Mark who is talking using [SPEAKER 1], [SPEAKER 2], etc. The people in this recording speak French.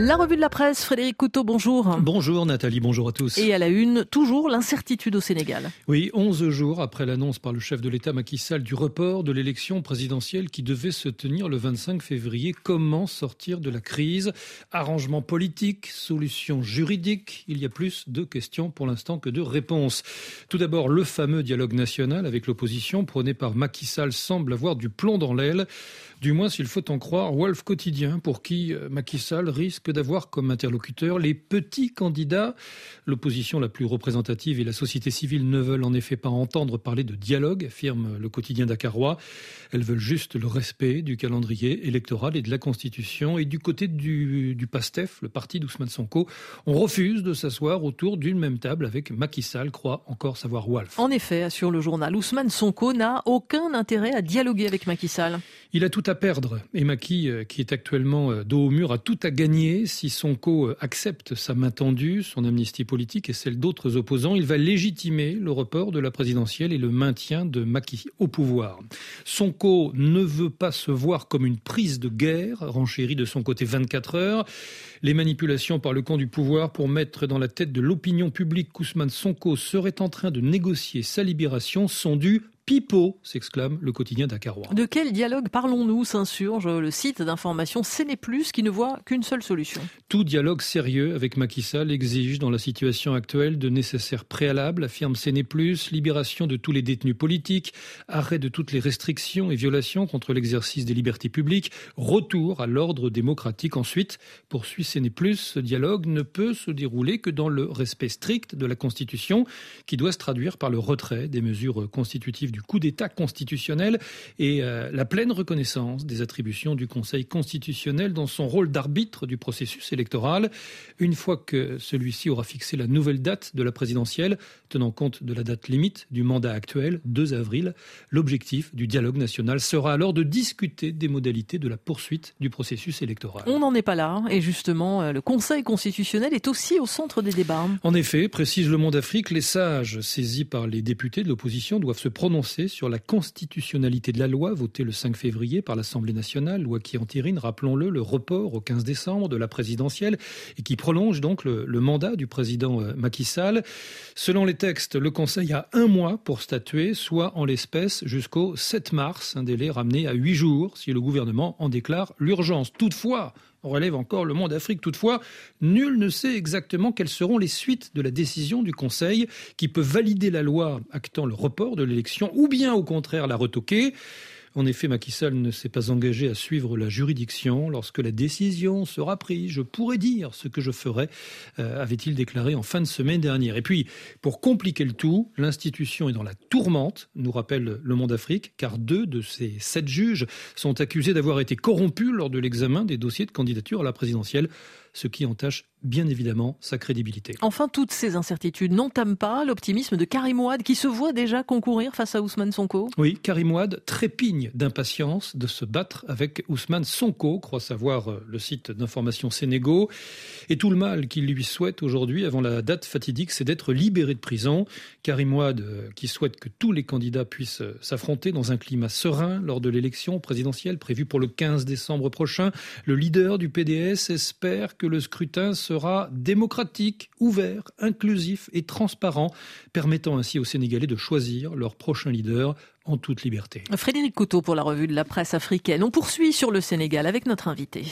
[SPEAKER 1] La revue de la presse, Frédéric Couteau, bonjour.
[SPEAKER 2] Bonjour Nathalie, bonjour à tous.
[SPEAKER 1] Et à la une, toujours l'incertitude au Sénégal.
[SPEAKER 2] Oui, 11 jours après l'annonce par le chef de l'État Macky Sall du report de l'élection présidentielle qui devait se tenir le 25 février, comment sortir de la crise? Arrangement politique, solution juridique, il y a plus de questions pour l'instant que de réponses. Tout d'abord, le fameux dialogue national avec l'opposition prôné par Macky Sall semble avoir du plomb dans l'aile, du moins s'il faut en croire Wolf Quotidien pour qui euh, Macky Sall risque que d'avoir comme interlocuteur les petits candidats. L'opposition la plus représentative et la société civile ne veulent en effet pas entendre parler de dialogue, affirme le quotidien dakarois. Elles veulent juste le respect du calendrier électoral et de la Constitution. Et du côté du, du PASTEF, le parti d'Ousmane Sonko, on refuse de s'asseoir autour d'une même table avec Macky Sall, croit encore savoir Wolf.
[SPEAKER 1] En effet, assure le journal, Ousmane Sonko n'a aucun intérêt à dialoguer avec Macky Sall.
[SPEAKER 2] Il a tout à perdre. Et Macky, euh, qui est actuellement euh, dos au mur, a tout à gagner si Sonko accepte sa main tendue, son amnistie politique et celle d'autres opposants, il va légitimer le report de la présidentielle et le maintien de Macky au pouvoir. Sonko ne veut pas se voir comme une prise de guerre, renchérie de son côté 24 heures. Les manipulations par le camp du pouvoir pour mettre dans la tête de l'opinion publique qu'Ousmane Sonko serait en train de négocier sa libération sont dues Pipo, s'exclame le quotidien dakarois.
[SPEAKER 1] De quel dialogue parlons-nous s'insurge le site d'information Plus qui ne voit qu'une seule solution.
[SPEAKER 2] Tout dialogue sérieux avec Macky Sall exige dans la situation actuelle de nécessaires préalables, affirme Plus, libération de tous les détenus politiques, arrêt de toutes les restrictions et violations contre l'exercice des libertés publiques, retour à l'ordre démocratique. Ensuite, poursuit Plus, ce dialogue ne peut se dérouler que dans le respect strict de la Constitution qui doit se traduire par le retrait des mesures constitutives du du coup d'État constitutionnel et euh, la pleine reconnaissance des attributions du Conseil constitutionnel dans son rôle d'arbitre du processus électoral. Une fois que celui-ci aura fixé la nouvelle date de la présidentielle, tenant compte de la date limite du mandat actuel, 2 avril, l'objectif du dialogue national sera alors de discuter des modalités de la poursuite du processus électoral.
[SPEAKER 1] On n'en est pas là, et justement, euh, le Conseil constitutionnel est aussi au centre des débats.
[SPEAKER 2] En effet, précise le Monde Afrique, les sages saisis par les députés de l'opposition doivent se prononcer sur la constitutionnalité de la loi votée le 5 février par l'Assemblée nationale, loi qui entérine, rappelons-le, le report au 15 décembre de la présidentielle et qui prolonge donc le, mandat du président euh, Macky Sall. Selon les textes, le Conseil a un mois pour statuer, soit en l'espèce jusqu'au 7 mars, un délai ramené à huit jours si le gouvernement en déclare l'urgence. Toutefois, relève encore le monde Afrique. Toutefois, nul ne sait exactement quelles seront les suites de la décision du Conseil qui peut valider la loi actant le report de l'élection ou bien au contraire la retoquer. En effet, Macky Sall ne s'est pas engagé à suivre la juridiction. Lorsque la décision sera prise, je pourrai dire ce que je ferai, euh, avait-il déclaré en fin de semaine dernière. Et puis, pour compliquer le tout, l'institution est dans la tourmente, nous rappelle Le Monde Afrique, car deux de ces sept juges sont accusés d'avoir été corrompus lors de l'examen des dossiers de candidature à la présidentielle ce qui entache bien évidemment sa crédibilité.
[SPEAKER 1] Enfin, toutes ces incertitudes n'entament pas l'optimisme de Karim Ouad qui se voit déjà concourir face à Ousmane Sonko.
[SPEAKER 2] Oui, Karim Ouad trépigne d'impatience de se battre avec Ousmane Sonko, croit savoir euh, le site d'information Sénégo. Et tout le mal qu'il lui souhaite aujourd'hui, avant la date fatidique, c'est d'être libéré de prison. Karim Ouad, euh, qui souhaite que tous les candidats puissent euh, s'affronter dans un climat serein lors de l'élection présidentielle prévue pour le 15 décembre prochain, le leader du PDS espère que le scrutin sera démocratique, ouvert, inclusif et transparent, permettant ainsi aux Sénégalais de choisir leur prochain leader en toute liberté.
[SPEAKER 1] Frédéric Couteau pour la revue de la presse africaine. On poursuit sur le Sénégal avec notre invité.